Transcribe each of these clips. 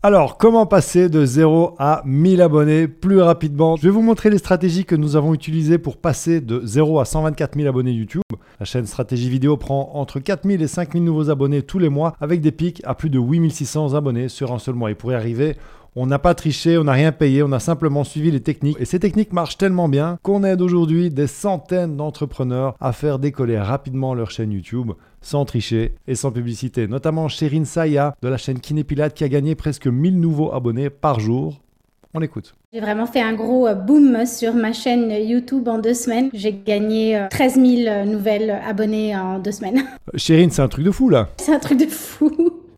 Alors, comment passer de 0 à 1000 abonnés plus rapidement? Je vais vous montrer les stratégies que nous avons utilisées pour passer de 0 à 124 000 abonnés YouTube. La chaîne Stratégie Vidéo prend entre 4000 et 5000 nouveaux abonnés tous les mois avec des pics à plus de 8600 abonnés sur un seul mois. Et pour y arriver, on n'a pas triché, on n'a rien payé, on a simplement suivi les techniques. Et ces techniques marchent tellement bien qu'on aide aujourd'hui des centaines d'entrepreneurs à faire décoller rapidement leur chaîne YouTube sans tricher et sans publicité. Notamment Sherin Saya de la chaîne Kinépilate qui a gagné presque 1000 nouveaux abonnés par jour. On écoute. J'ai vraiment fait un gros euh, boom sur ma chaîne YouTube en deux semaines. J'ai gagné 13 euh, 000 nouvelles abonnés en deux semaines. Sherin, c'est un truc de fou là. C'est un truc de fou.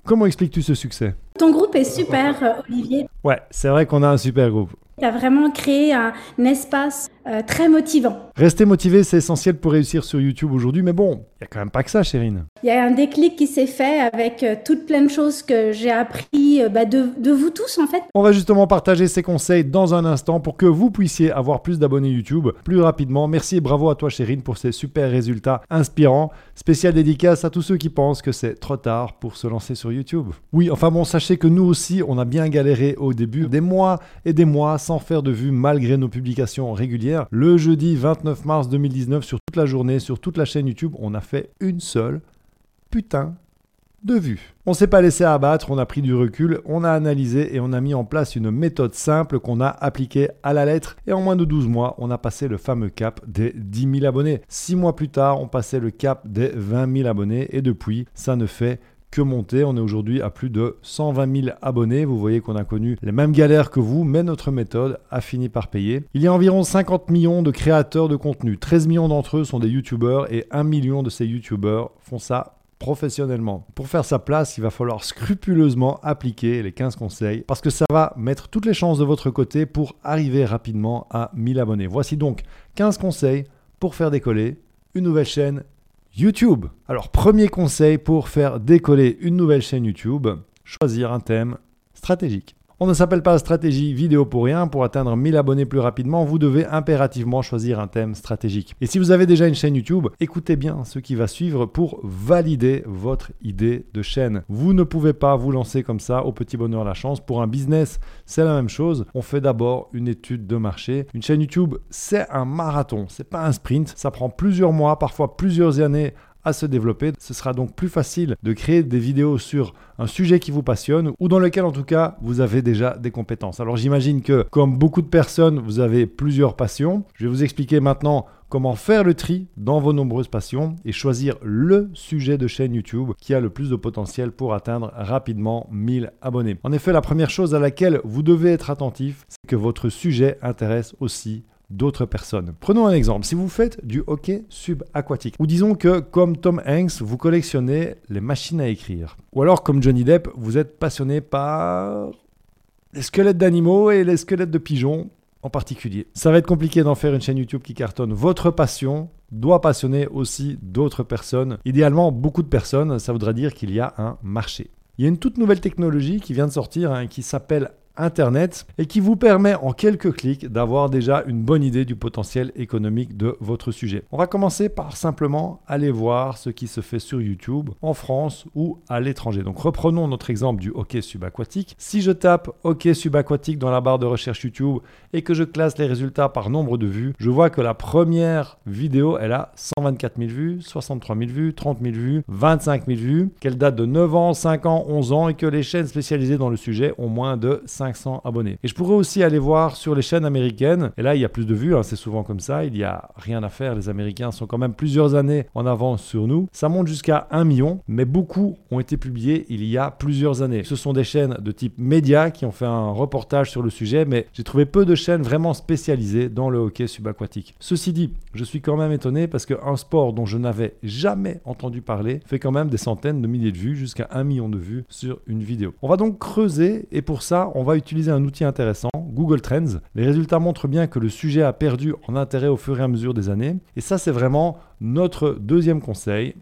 Comment expliques-tu ce succès? Ton groupe est super, euh, Olivier. Ouais, c'est vrai qu'on a un super groupe. Tu as vraiment créé un, espace euh, très motivant. Rester motivé, c'est essentiel pour réussir sur YouTube aujourd'hui, mais bon, il n'y a quand même pas que ça, Chérine. Il y a un déclic qui s'est fait avec euh, toutes plein de choses que j'ai appris bah, de, de, vous tous en fait. On va justement partager ces conseils dans un instant pour que vous puissiez avoir plus d'abonnés YouTube plus rapidement. Merci et bravo à toi, Chérine, pour ces super résultats inspirants. Spécial dédicace à tous ceux qui pensent que c'est trop tard pour se lancer sur YouTube. Oui, enfin bon, sachez que nous aussi, on a bien galéré au début, des mois et des mois sans faire de vues malgré nos publications régulières. Le jeudi 29 mars 2019, sur toute la journée, sur toute la chaîne YouTube, on a fait une seule putain de vues. On s'est pas laissé abattre, on a pris du recul, on a analysé et on a mis en place une méthode simple qu'on a appliquée à la lettre et en moins de 12 mois, on a passé le fameux cap des 10 000 abonnés. 6 mois plus tard, on passait le cap des 20 000 abonnés et depuis, ça ne fait que monter. On est aujourd'hui à plus de 120 000 abonnés. Vous voyez qu'on a connu les mêmes galères que vous, mais notre méthode a fini par payer. Il y a environ 50 millions de créateurs de contenu. 13 millions d'entre eux sont des YouTubeurs et 1 million de ces YouTubeurs font ça professionnellement. Pour faire sa place, il va falloir scrupuleusement appliquer les 15 conseils parce que ça va mettre toutes les chances de votre côté pour arriver rapidement à 1000 abonnés. Voici donc 15 conseils pour faire décoller une nouvelle chaîne YouTube. Alors premier conseil pour faire décoller une nouvelle chaîne YouTube, choisir un thème stratégique. On ne s'appelle pas stratégie vidéo pour rien. Pour atteindre 1000 abonnés plus rapidement, vous devez impérativement choisir un thème stratégique. Et si vous avez déjà une chaîne YouTube, écoutez bien ce qui va suivre pour valider votre idée de chaîne. Vous ne pouvez pas vous lancer comme ça au petit bonheur la chance. Pour un business, c'est la même chose. On fait d'abord une étude de marché. Une chaîne YouTube, c'est un marathon, c'est pas un sprint. Ça prend plusieurs mois, parfois plusieurs années à se développer. Ce sera donc plus facile de créer des vidéos sur un sujet qui vous passionne ou dans lequel en tout cas vous avez déjà des compétences. Alors j'imagine que comme beaucoup de personnes, vous avez plusieurs passions. Je vais vous expliquer maintenant comment faire le tri dans vos nombreuses passions et choisir le sujet de chaîne YouTube qui a le plus de potentiel pour atteindre rapidement 1000 abonnés. En effet, la première chose à laquelle vous devez être attentif, c'est que votre sujet intéresse aussi d'autres personnes. Prenons un exemple. Si vous faites du hockey subaquatique, ou disons que comme Tom Hanks, vous collectionnez les machines à écrire, ou alors comme Johnny Depp, vous êtes passionné par les squelettes d'animaux et les squelettes de pigeons en particulier. Ça va être compliqué d'en faire une chaîne YouTube qui cartonne. Votre passion doit passionner aussi d'autres personnes. Idéalement, beaucoup de personnes, ça voudrait dire qu'il y a un marché. Il y a une toute nouvelle technologie qui vient de sortir hein, qui s'appelle Internet et qui vous permet en quelques clics d'avoir déjà une bonne idée du potentiel économique de votre sujet. On va commencer par simplement aller voir ce qui se fait sur YouTube en France ou à l'étranger. Donc reprenons notre exemple du hockey subaquatique. Si je tape hockey subaquatique dans la barre de recherche YouTube et que je classe les résultats par nombre de vues, je vois que la première vidéo, elle a 124 000 vues, 63 000 vues, 30 000 vues, 25 000 vues, qu'elle date de 9 ans, 5 ans, 11 ans et que les chaînes spécialisées dans le sujet ont moins de 500 abonnés. Et je pourrais aussi aller voir sur les chaînes américaines, et là il y a plus de vues, hein, c'est souvent comme ça, il n'y a rien à faire, les Américains sont quand même plusieurs années en avance sur nous. Ça monte jusqu'à 1 million, mais beaucoup ont été publiés il y a plusieurs années. Ce sont des chaînes de type média qui ont fait un reportage sur le sujet, mais j'ai trouvé peu de chaînes vraiment spécialisées dans le hockey subaquatique. Ceci dit, je suis quand même étonné parce qu'un sport dont je n'avais jamais entendu parler fait quand même des centaines de milliers de vues, jusqu'à 1 million de vues sur une vidéo. On va donc creuser et pour ça, on va utiliser un outil intéressant, Google Trends. Les résultats montrent bien que le sujet a perdu en intérêt au fur et à mesure des années. Et ça, c'est vraiment notre deuxième conseil.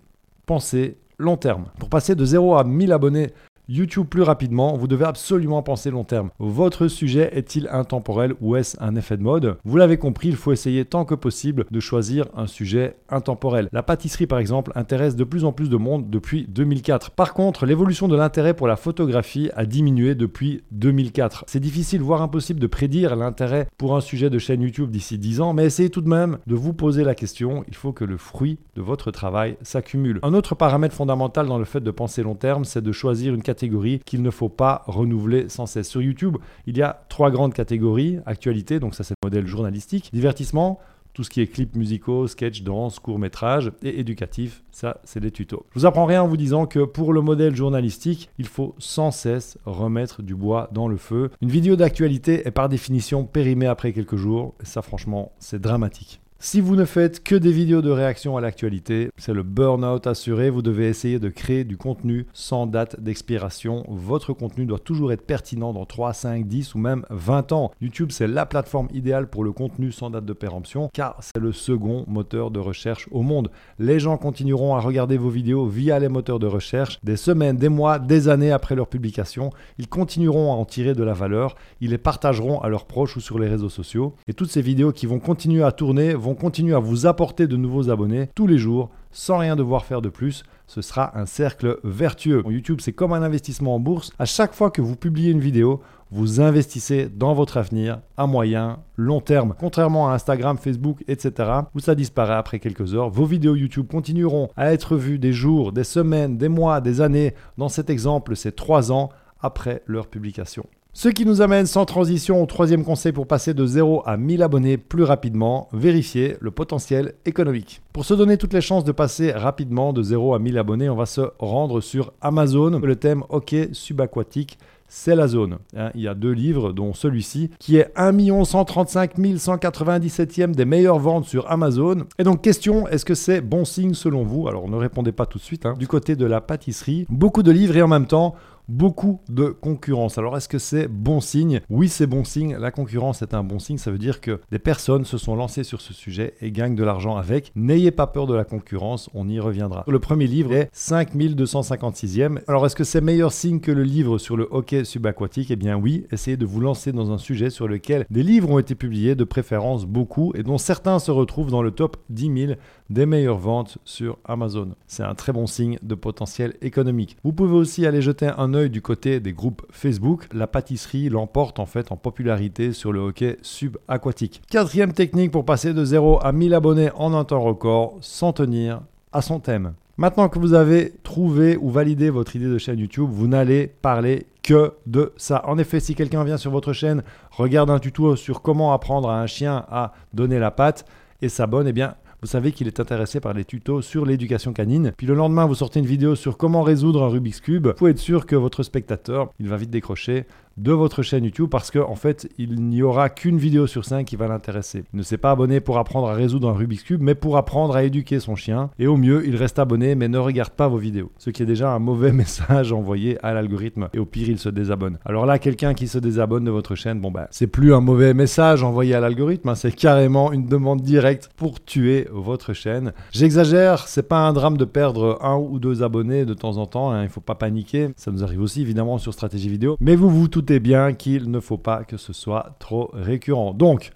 Pensez long terme. Pour passer de 0 à 1000 abonnés YouTube plus rapidement, vous devez absolument penser long terme. Votre sujet est-il intemporel ou est-ce un effet de mode? Vous l'avez compris, il faut essayer tant que possible de choisir un sujet intemporel. La pâtisserie par exemple intéresse de plus en plus de monde depuis 2004. Par contre, l'évolution de l'intérêt pour la photographie a diminué depuis 2004. C'est difficile voire impossible de prédire l'intérêt pour un sujet de chaîne YouTube d'ici 10 ans, mais essayez tout de même de vous poser la question, il faut que le fruit de votre travail s'accumule. Un autre paramètre fondamental dans le fait de penser long terme, c'est de choisir une catégorie qu'il ne faut pas renouveler sans cesse. Sur YouTube, il y a trois grandes catégories. Actualité, donc ça c'est le modèle journalistique. Divertissement, tout ce qui est clips musicaux, sketch, danse, court métrage et éducatif, ça c'est des tutos. Je vous apprends rien en vous disant que pour le modèle journalistique, il faut sans cesse remettre du bois dans le feu. Une vidéo d'actualité est par définition périmée après quelques jours, et ça franchement c'est dramatique. Si vous ne faites que des vidéos de réaction à l'actualité, c'est le burn-out assuré. Vous devez essayer de créer du contenu sans date d'expiration. Votre contenu doit toujours être pertinent dans 3, 5, 10 ou même 20 ans. YouTube, c'est la plateforme idéale pour le contenu sans date de péremption car c'est le second moteur de recherche au monde. Les gens continueront à regarder vos vidéos via les moteurs de recherche des semaines, des mois, des années après leur publication. Ils continueront à en tirer de la valeur. Ils les partageront à leurs proches ou sur les réseaux sociaux. Et toutes ces vidéos qui vont continuer à tourner vont continuer à vous apporter de nouveaux abonnés tous les jours sans rien devoir faire de plus. Ce sera un cercle vertueux. YouTube, c'est comme un investissement en bourse. À chaque fois que vous publiez une vidéo, vous investissez dans votre avenir à moyen, long terme. Contrairement à Instagram, Facebook, etc., où ça disparaît après quelques heures, vos vidéos YouTube continueront à être vues des jours, des semaines, des mois, des années. Dans cet exemple, c'est trois ans après leur publication. Ce qui nous amène sans transition au troisième conseil pour passer de 0 à 1000 abonnés plus rapidement, vérifier le potentiel économique. Pour se donner toutes les chances de passer rapidement de 0 à 1000 abonnés, on va se rendre sur Amazon. Le thème hockey subaquatique c'est la zone. Hein. il y a deux livres, dont celui-ci, qui est 1 135 197e des meilleures ventes sur Amazon. Et donc, question, est-ce que c'est bon signe selon vous? Alors, ne répondez pas tout de suite. Hein. Du côté de la pâtisserie, beaucoup de livres et en même temps, beaucoup de concurrence. Alors est-ce que c'est bon signe? Oui, c'est bon signe. La concurrence est un bon signe. Ça veut dire que des personnes se sont lancées sur ce sujet et gagnent de l'argent avec. N'ayez pas peur de la concurrence, on y reviendra. Le premier livre est 5256e. Alors est-ce que c'est meilleur signe que le livre sur le hockey subaquatique? Eh bien oui, essayez de vous lancer dans un sujet sur lequel des livres ont été publiés, de préférence beaucoup, et dont certains se retrouvent dans le top 10 000 des meilleures ventes sur Amazon. C'est un très bon signe de potentiel économique. Vous pouvez aussi aller jeter un œil du côté des groupes Facebook. La pâtisserie l'emporte en fait en popularité sur le hockey subaquatique. Quatrième technique pour passer de 0 à 1000 abonnés en un temps record sans tenir à son thème. Maintenant que vous avez trouvé ou validé votre idée de chaîne YouTube, vous n'allez parler que de ça. En effet, si quelqu'un vient sur votre chaîne, regarde un tuto sur comment apprendre à un chien à donner la patte et s'abonne, eh bien, vous savez qu'il est intéressé par les tutos sur l'éducation canine. Puis le lendemain, vous sortez une vidéo sur comment résoudre un Rubik's Cube. Vous pouvez être sûr que votre spectateur, il va vite décrocher de votre chaîne YouTube parce qu'en en fait, il n'y aura qu'une vidéo sur 5 qui va l'intéresser. Il ne s'est pas abonné pour apprendre à résoudre un Rubik's Cube, mais pour apprendre à éduquer son chien. Et au mieux, il reste abonné, mais ne regarde pas vos vidéos. Ce qui est déjà un mauvais message envoyé à l'algorithme. Et au pire, il se désabonne. Alors là, quelqu'un qui se désabonne de votre chaîne, bon bah, c'est plus un mauvais message envoyé à l'algorithme, hein. c'est carrément une demande directe pour tuer votre chaîne. J'exagère, c'est pas un drame de perdre un ou deux abonnés de temps en temps, hein. il faut pas paniquer. Ça nous arrive aussi évidemment sur stratégie vidéo. Mais vous vous tout bien qu'il ne faut pas que ce soit trop récurrent. Donc,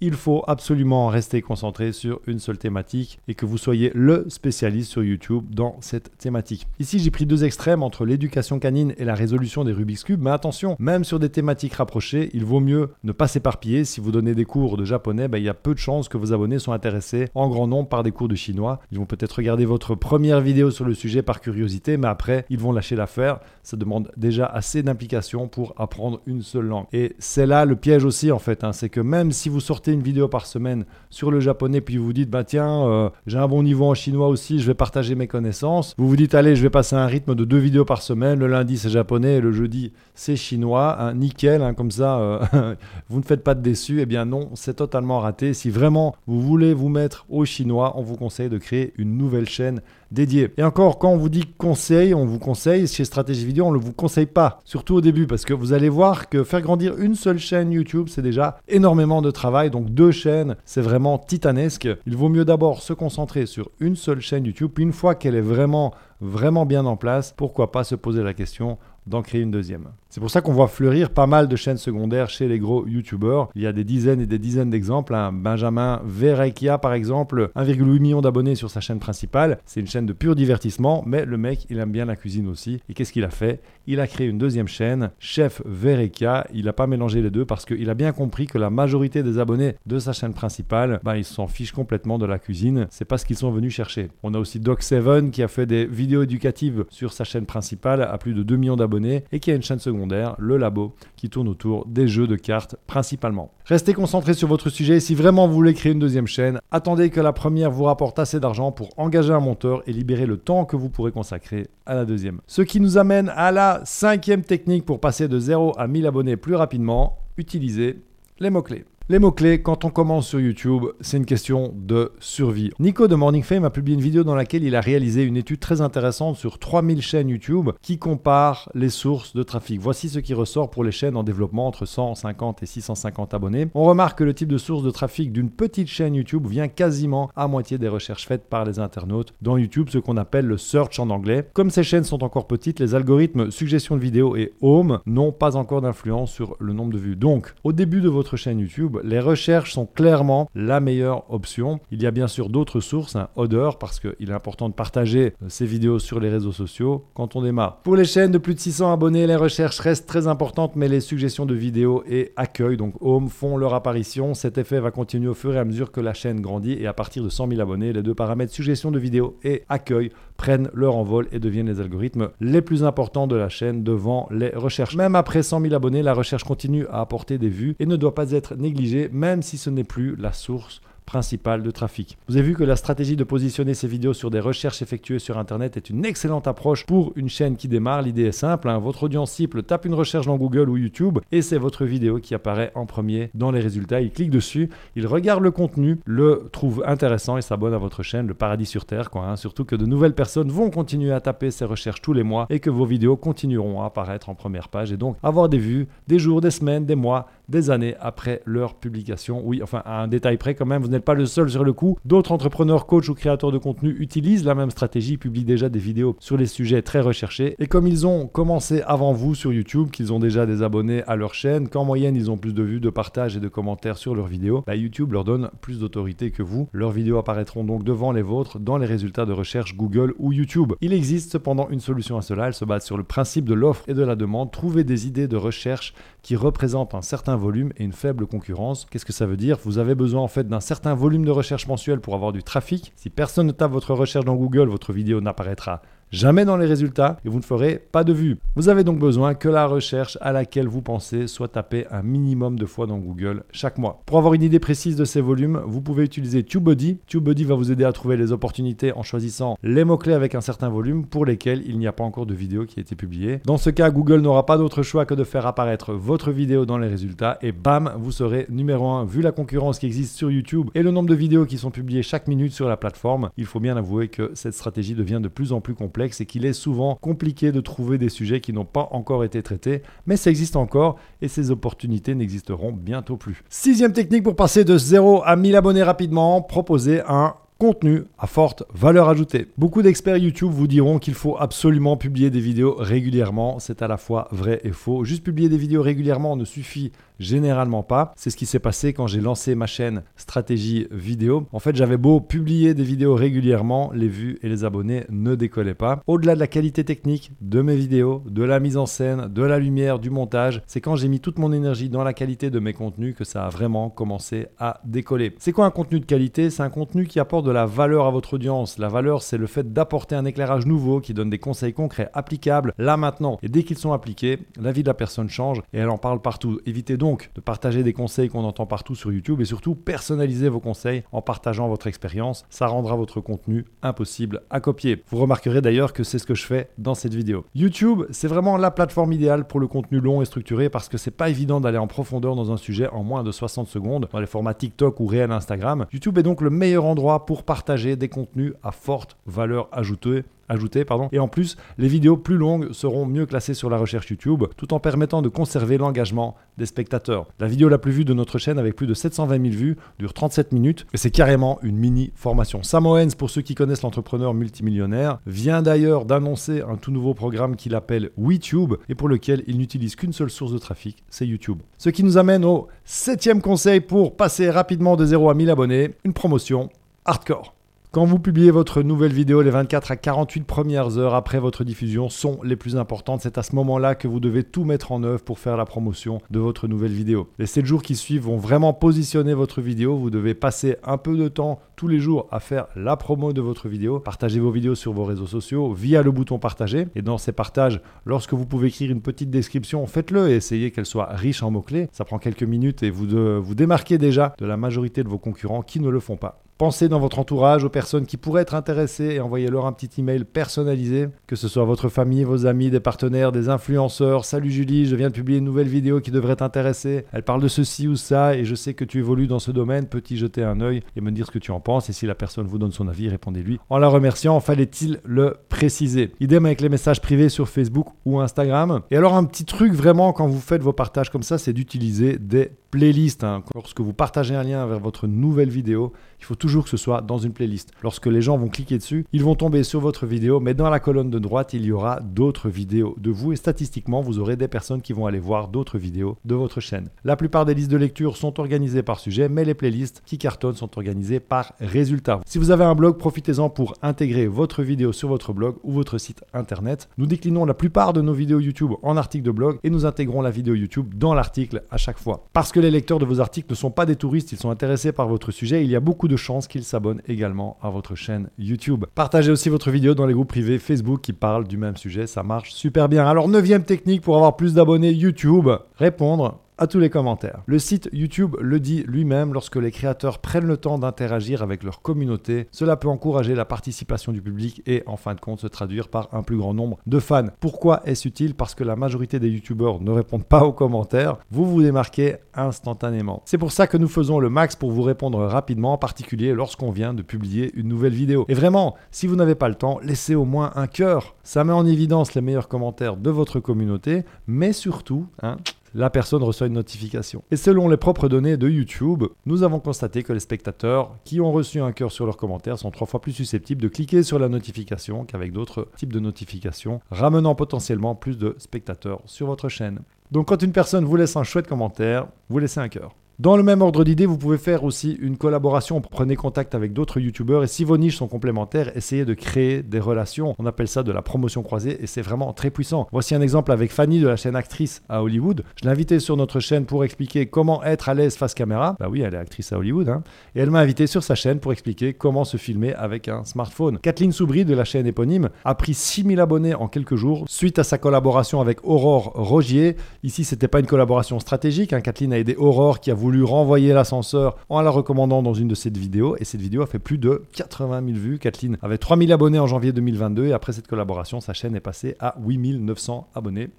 il faut absolument rester concentré sur une seule thématique et que vous soyez le spécialiste sur YouTube dans cette thématique. Ici, j'ai pris deux extrêmes entre l'éducation canine et la résolution des Rubik's Cube, mais attention, même sur des thématiques rapprochées, il vaut mieux ne pas s'éparpiller. Si vous donnez des cours de japonais, ben, il y a peu de chances que vos abonnés soient intéressés en grand nombre par des cours de chinois. Ils vont peut-être regarder votre première vidéo sur le sujet par curiosité, mais après, ils vont lâcher l'affaire. Ça demande déjà assez d'implication pour apprendre une seule langue. Et c'est là le piège aussi, en fait, hein. c'est que même si vous sortez une vidéo par semaine sur le japonais, puis vous dites, bah tiens, euh, j'ai un bon niveau en chinois aussi, je vais partager mes connaissances. Vous vous dites, allez, je vais passer un rythme de deux vidéos par semaine. Le lundi, c'est japonais, et le jeudi, c'est chinois. Hein, nickel, hein, comme ça, euh, vous ne faites pas de déçus. Eh bien non, c'est totalement raté. Si vraiment vous voulez vous mettre au chinois, on vous conseille de créer une nouvelle chaîne dédiée. Et encore, quand on vous dit conseil, on vous conseille, chez Stratégie Vidéo, on ne vous conseille pas, surtout au début, parce que vous allez voir que faire grandir une seule chaîne YouTube, c'est déjà énormément de travail. Donc deux chaînes, c'est vraiment titanesque. Il vaut mieux d'abord se concentrer sur une seule chaîne YouTube, une fois qu'elle est vraiment, vraiment bien en place, pourquoi pas se poser la question d'en créer une deuxième. C'est pour ça qu'on voit fleurir pas mal de chaînes secondaires chez les gros youtubeurs. Il y a des dizaines et des dizaines d'exemples. Hein. Benjamin Verrecchia, par exemple, 1,8 million d'abonnés sur sa chaîne principale. C'est une chaîne de pur divertissement, mais le mec, il aime bien la cuisine aussi. Et qu'est-ce qu'il a fait? Il a créé une deuxième chaîne, Chef Verrecchia. Il n'a pas mélangé les deux parce qu'il a bien compris que la majorité des abonnés de sa chaîne principale, bah, ils s'en fichent complètement de la cuisine. C'est pas ce qu'ils sont venus chercher. On a aussi Doc7 qui a fait des vidéos éducatives sur sa chaîne principale à plus de 2 millions d'abonnés et qui a une chaîne secondaire le labo, qui tourne autour des jeux de cartes principalement. Restez concentrés sur votre sujet et si vraiment vous voulez créer une deuxième chaîne, attendez que la première vous rapporte assez d'argent pour engager un monteur et libérer le temps que vous pourrez consacrer à la deuxième. Ce qui nous amène à la cinquième technique pour passer de 0 à 1000 abonnés plus rapidement, utiliser les mots-clés. Les mots-clés, quand on commence sur YouTube, c'est une question de survie. Nico de Morning Fame a publié une vidéo dans laquelle il a réalisé une étude très intéressante sur 3000 chaînes YouTube qui compare les sources de trafic. Voici ce qui ressort pour les chaînes en développement entre 150 et 650 abonnés. On remarque que le type de source de trafic d'une petite chaîne YouTube vient quasiment à moitié des recherches faites par les internautes dans YouTube, ce qu'on appelle le search en anglais. Comme ces chaînes sont encore petites, les algorithmes suggestion de vidéos et home n'ont pas encore d'influence sur le nombre de vues. Donc, au début de votre chaîne Les recherches sont clairement la meilleure option. Il y a bien sûr d'autres sources, un odeur, parce qu'il est important de partager euh, ces vidéos sur les réseaux sociaux quand on démarre. Pour les chaînes de plus de 600 abonnés, les recherches restent très importantes, mais les suggestions de vidéos et accueil, donc home, font leur apparition. Cet effet va continuer au fur et à mesure que la chaîne grandit et à partir de 100 000 abonnés, les deux paramètres suggestion de vidéos et accueil prennent leur envol et deviennent les algorithmes les plus importants de la chaîne devant les recherches. Même après 100 000 abonnés, la recherche continue à apporter des vues et ne doit pas être négligée, même si ce n'est plus la source principal de trafic. Vous avez vu que la stratégie de positionner ces vidéos sur des recherches effectuées sur Internet est une excellente approche pour une chaîne qui démarre. L'idée est simple, hein. votre audience cible tape une recherche dans Google ou YouTube et c'est votre vidéo qui apparaît en premier dans les résultats. Il clique dessus, il regarde le contenu, le trouve intéressant et s'abonne à votre chaîne, le paradis sur Terre. Quoi, hein. Surtout que de nouvelles personnes vont continuer à taper ces recherches tous les mois et que vos vidéos continueront à apparaître en première page et donc avoir des vues des jours, des semaines, des mois, des années après leur publication. Oui, enfin, à un détail près quand même, vous n'êtes pas le seul sur le coup. D'autres entrepreneurs, coachs ou créateurs de contenu utilisent la même stratégie, publient déjà des vidéos sur les sujets très recherchés. Et comme ils ont commencé avant vous sur YouTube, qu'ils ont déjà des abonnés à leur chaîne, qu'en moyenne ils ont plus de vues, de partages et de commentaires sur leurs vidéos, bah, YouTube leur donne plus d'autorité que vous. Leurs vidéos apparaîtront donc devant les vôtres dans les résultats de recherche Google ou YouTube. Il existe cependant une solution à cela, elle se base sur le principe de l'offre et de la demande. Trouver des idées de recherche qui représentent un certain volume et une faible concurrence. Qu'est-ce que ça veut dire? Vous avez besoin en fait d'un certain volume de recherche mensuel pour avoir du trafic. Si personne ne tape votre recherche dans Google, votre vidéo n'apparaîtra jamais dans les résultats et vous ne ferez pas de vues. Vous avez donc besoin que la recherche à laquelle vous pensez soit tapée un minimum de fois dans Google chaque mois. Pour avoir une idée précise de ces volumes, vous pouvez utiliser TubeBuddy. TubeBuddy va vous aider à trouver les opportunités en choisissant les mots-clés avec un certain volume pour lesquels il n'y a pas encore de vidéo qui a été publiée. Dans ce cas, Google n'aura pas d'autre choix que de faire apparaître votre vidéo dans les résultats et bam, vous serez numéro 1 vu la concurrence qui existe sur YouTube et le nombre de vidéos qui sont publiées chaque minute sur la plateforme. Il faut bien avouer que cette stratégie devient de plus en plus complexe c'est qu'il est souvent compliqué de trouver des sujets qui n'ont pas encore été traités, mais ça existe encore et ces opportunités n'existeront bientôt plus. Sixième technique pour passer de 0 à 1000 abonnés rapidement, proposer un Contenu à forte valeur ajoutée. Beaucoup d'experts YouTube vous diront qu'il faut absolument publier des vidéos régulièrement. C'est à la fois vrai et faux. Juste publier des vidéos régulièrement ne suffit Généralement pas. C'est ce qui s'est passé quand j'ai lancé ma chaîne Stratégie Vidéo. En fait, j'avais beau publier des vidéos régulièrement, les vues et les abonnés ne décollaient pas. Au-delà de la qualité technique de mes vidéos, de la mise en scène, de la lumière, du montage, c'est quand j'ai mis toute mon énergie dans la qualité de mes contenus que ça a vraiment commencé à décoller. C'est quoi un contenu de qualité? C'est un contenu qui apporte de la valeur à votre audience. La valeur, c'est le fait d'apporter un éclairage nouveau qui donne des conseils concrets applicables là maintenant. Et dès qu'ils sont appliqués, la vie de la personne change et elle en parle partout. Évitez donc donc de partager des conseils qu'on entend partout sur YouTube et surtout personnaliser vos conseils en partageant votre expérience. Ça rendra votre contenu impossible à copier. Vous remarquerez d'ailleurs que c'est ce que je fais dans cette vidéo. YouTube, c'est vraiment la plateforme idéale pour le contenu long et structuré parce que c'est pas évident d'aller en profondeur dans un sujet en moins de 60 secondes dans les formats TikTok ou réel Instagram. YouTube est donc le meilleur endroit pour partager des contenus à forte valeur ajoutée ajoutés, pardon. Et en plus, les vidéos plus longues seront mieux classées sur la recherche YouTube, tout en permettant de conserver l'engagement des spectateurs. La vidéo la plus vue de notre chaîne avec plus de 720 000 vues dure 37 minutes et c'est carrément une mini formation. Sam Owens, pour ceux qui connaissent l'entrepreneur multimillionnaire, vient d'ailleurs d'annoncer un tout nouveau programme qu'il appelle WeTube et pour lequel il n'utilise qu'une seule source de trafic, c'est YouTube. Ce qui nous amène au septième conseil pour passer rapidement de 0 à 1000 abonnés, une promotion hardcore. Quand vous publiez votre nouvelle vidéo, les 24 à 48 premières heures après votre diffusion sont les plus importantes. C'est à ce moment-là que vous devez tout mettre en œuvre pour faire la promotion de votre nouvelle vidéo. Les 7 jours qui suivent vont vraiment positionner votre vidéo. Vous devez passer un peu de temps tous les jours à faire la promo de votre vidéo. Partagez vos vidéos sur vos réseaux sociaux via le bouton partager. Et dans ces partages, lorsque vous pouvez écrire une petite description, faites-le et essayez qu'elle soit riche en mots-clés. Ça prend quelques minutes et vous vous démarquez déjà de la majorité de vos concurrents qui ne le font pas. Pensez dans votre entourage aux personnes qui pourraient être intéressées et envoyez-leur un petit email personnalisé, que ce soit votre famille, vos amis, des partenaires, des influenceurs. Salut Julie, je viens de publier une nouvelle vidéo qui devrait t'intéresser. Elle parle de ceci ou ça et je sais que tu évolues dans ce domaine. Peux-tu jeter un œil et me dire ce que tu en penses Et si la personne vous donne son avis, répondez-lui en la remerciant. Fallait-il le préciser? Idem avec les messages privés sur Facebook ou Instagram. Et alors un petit truc vraiment quand vous faites vos partages comme ça, c'est d'utiliser des playlists. Hein. Lorsque vous partagez un lien vers votre nouvelle vidéo, il faut toujours que ce soit dans une playlist. Lorsque les gens vont cliquer dessus, ils vont tomber sur votre vidéo, mais dans la colonne de droite, il y aura d'autres vidéos de vous et statistiquement, vous aurez des personnes qui vont aller voir d'autres vidéos de votre chaîne. La plupart des listes de lecture sont organisées par sujet, mais les playlists qui cartonnent sont organisées par résultat. Si vous avez un blog, profitez-en pour intégrer votre vidéo sur votre blog ou votre site internet. Nous déclinons la plupart de nos vidéos YouTube en articles de blog et nous intégrons la vidéo YouTube dans l'article à chaque fois. Parce que les lecteurs de vos articles ne sont pas des touristes, ils sont intéressés par votre sujet, il y a beaucoup de chances qu'ils s'abonnent également à votre chaîne YouTube. Partagez aussi votre vidéo dans les groupes privés Facebook qui parlent du même sujet, ça marche super bien. Alors, neuvième technique pour avoir plus d'abonnés YouTube, répondre à tous les commentaires. Le site YouTube le dit lui-même, lorsque les créateurs prennent le temps d'interagir avec leur communauté, cela peut encourager la participation du public et en fin de compte se traduire par un plus grand nombre de fans. Pourquoi est-ce utile? Parce que la majorité des YouTubeurs ne répondent pas aux commentaires, vous vous démarquez instantanément. C'est pour ça que nous faisons le max pour vous répondre rapidement, en particulier lorsqu'on vient de publier une nouvelle vidéo. Et vraiment, si vous n'avez pas le temps, laissez au moins un cœur. Ça met en évidence les meilleurs commentaires de votre communauté, mais surtout, hein, la personne reçoit une notification. Et selon les propres données de YouTube, nous avons constaté que les spectateurs qui ont reçu un cœur sur leurs commentaires sont trois fois plus susceptibles de cliquer sur la notification qu'avec d'autres types de notifications, ramenant potentiellement plus de spectateurs sur votre chaîne. Donc quand une personne vous laisse un chouette commentaire, vous laissez un cœur. Dans le même ordre d'idée, vous pouvez faire aussi une collaboration. Prenez contact avec d'autres youtubeurs et si vos niches sont complémentaires, essayez de créer des relations. On appelle ça de la promotion croisée et c'est vraiment très puissant. Voici un exemple avec Fanny de la chaîne Actrice à Hollywood. Je l'ai invitée sur notre chaîne pour expliquer comment être à l'aise face caméra. Bah oui, elle est actrice à Hollywood. Hein. Et elle m'a invité sur sa chaîne pour expliquer comment se filmer avec un smartphone. Kathleen Soubry de la chaîne éponyme a pris 6000 abonnés en quelques jours suite à sa collaboration avec Aurore Rogier. Ici, c'était pas une collaboration stratégique. Hein. Kathleen a aidé Aurore qui a voulu renvoyer l'ascenseur en la recommandant dans une de ses vidéos. Et cette vidéo a fait plus de 80 000 vues. Kathleen avait 3000 abonnés en janvier 2022 et après cette collaboration, sa chaîne est passée à 8900 abonnés.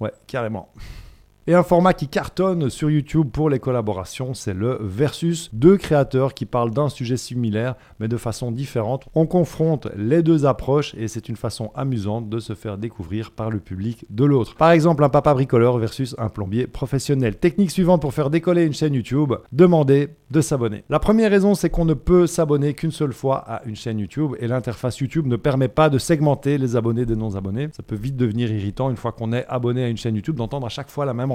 Ouais, carrément. Et un format qui cartonne sur YouTube pour les collaborations, c'est le versus. Deux créateurs qui parlent d'un sujet similaire, mais de façon différente. On confronte les deux approches et c'est une façon amusante de se faire découvrir par le public de l'autre. Par exemple, un papa bricoleur versus un plombier professionnel. Technique suivante pour faire décoller une chaîne YouTube, demander de s'abonner. La première raison, c'est qu'on ne peut s'abonner qu'une seule fois à une chaîne YouTube et l'interface YouTube ne permet pas de segmenter les abonnés des non-abonnés. Ça peut vite devenir irritant une fois qu'on est abonné à une chaîne YouTube d'entendre à chaque fois la même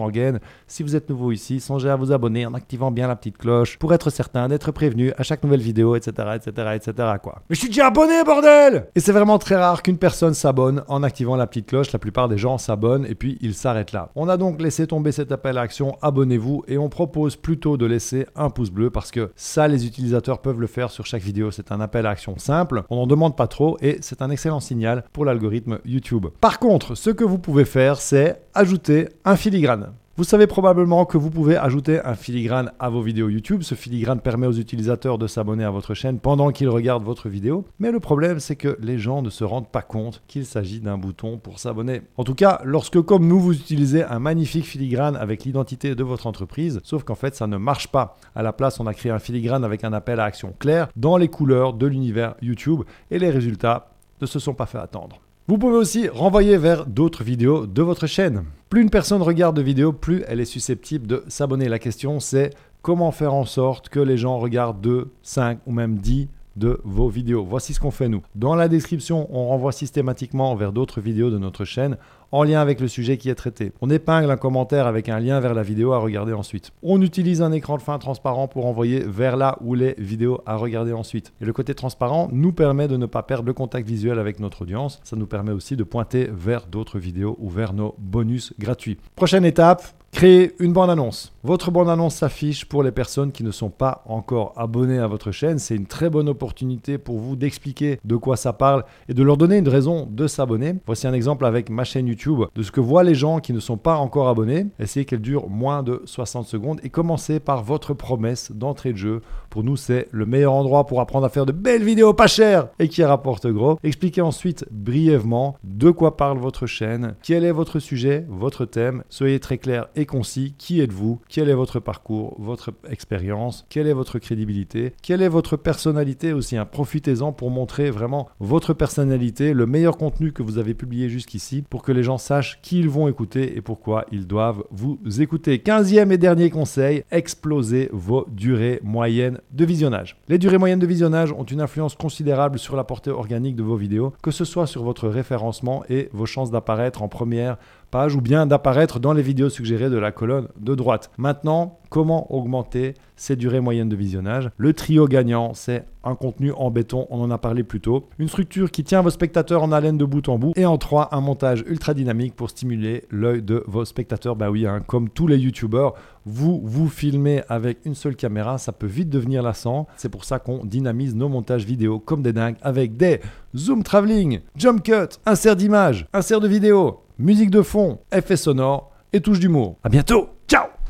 si vous êtes nouveau ici, songez à vous abonner en activant bien la petite cloche pour être certain d'être prévenu à chaque nouvelle vidéo, etc., etc., etc., quoi. Mais je suis déjà abonné, bordel Et c'est vraiment très rare qu'une personne s'abonne en activant la petite cloche. La plupart des gens s'abonnent et puis ils s'arrêtent là. On a donc laissé tomber cet appel à action, abonnez-vous, et on propose plutôt de laisser un pouce bleu parce que ça, les utilisateurs peuvent le faire sur chaque vidéo. C'est un appel à action simple, on n'en demande pas trop et c'est un excellent signal pour l'algorithme YouTube. Par contre, ce que vous pouvez faire, c'est ajouter un filigrane. Vous savez probablement que vous pouvez ajouter un filigrane à vos vidéos YouTube. Ce filigrane permet aux utilisateurs de s'abonner à votre chaîne pendant qu'ils regardent votre vidéo. Mais le problème, c'est que les gens ne se rendent pas compte qu'il s'agit d'un bouton pour s'abonner. En tout cas, lorsque comme nous, vous utilisez un magnifique filigrane avec l'identité de votre entreprise, sauf qu'en fait, ça ne marche pas. À la place, on a créé un filigrane avec un appel à action clair dans les couleurs de l'univers YouTube et les résultats ne se sont pas fait attendre. Vous pouvez aussi renvoyer vers d'autres vidéos de votre chaîne. Plus une personne regarde de vidéos, plus elle est susceptible de s'abonner. La question c'est comment faire en sorte que les gens regardent 2, 5 ou même 10 de vos vidéos. Voici ce qu'on fait nous. Dans la description, on renvoie systématiquement vers d'autres vidéos de notre chaîne en lien avec le sujet qui est traité. On épingle un commentaire avec un lien vers la vidéo à regarder ensuite. On utilise un écran de fin transparent pour envoyer vers là où les vidéos à regarder ensuite. Et le côté transparent nous permet de ne pas perdre le contact visuel avec notre audience. Ça nous permet aussi de pointer vers d'autres vidéos ou vers nos bonus gratuits. Prochaine étape, Créer une bande-annonce. Votre bande-annonce s'affiche pour les personnes qui ne sont pas encore abonnées à votre chaîne. C'est une très bonne opportunité pour vous d'expliquer de quoi ça parle et de leur donner une raison de s'abonner. Voici un exemple avec ma chaîne YouTube de ce que voient les gens qui ne sont pas encore abonnés. Essayez qu'elle dure moins de 60 secondes et commencez par votre promesse d'entrée de jeu. Pour nous, c'est le meilleur endroit pour apprendre à faire de belles vidéos pas chères et qui rapportent gros. Expliquez ensuite brièvement de quoi parle votre chaîne, quel est votre sujet, votre thème. Soyez très clair et concis. Qui êtes-vous? Quel est votre parcours, votre expérience? Quelle est votre crédibilité? Quelle est votre personnalité aussi hein? Profitez-en pour montrer vraiment votre personnalité, le meilleur contenu que vous avez publié jusqu'ici pour que les gens sachent qui ils vont écouter et pourquoi ils doivent vous écouter. 15e et dernier conseil, explosez vos durées moyennes de visionnage. Les durées moyennes de visionnage ont une influence considérable sur la portée organique de vos vidéos, que ce soit sur votre référencement et vos chances d'apparaître en première page ou bien d'apparaître dans les vidéos suggérées de la colonne de droite. Maintenant, comment augmenter ces durées moyennes de visionnage? Le trio gagnant, c'est un contenu en béton, on en a parlé plus tôt, une structure qui tient vos spectateurs en haleine de bout en bout, et en trois, un montage ultra dynamique pour stimuler l'œil de vos spectateurs. Bah oui, hein, comme tous les youtubeurs, vous vous filmez avec une seule caméra, ça peut vite devenir lassant. C'est pour ça qu'on dynamise nos montages vidéo comme des dingues avec des zoom travelling, jump cut, insert d'image, insert de vidéo, musique de fond, effets sonores et touche d'humour. À bientôt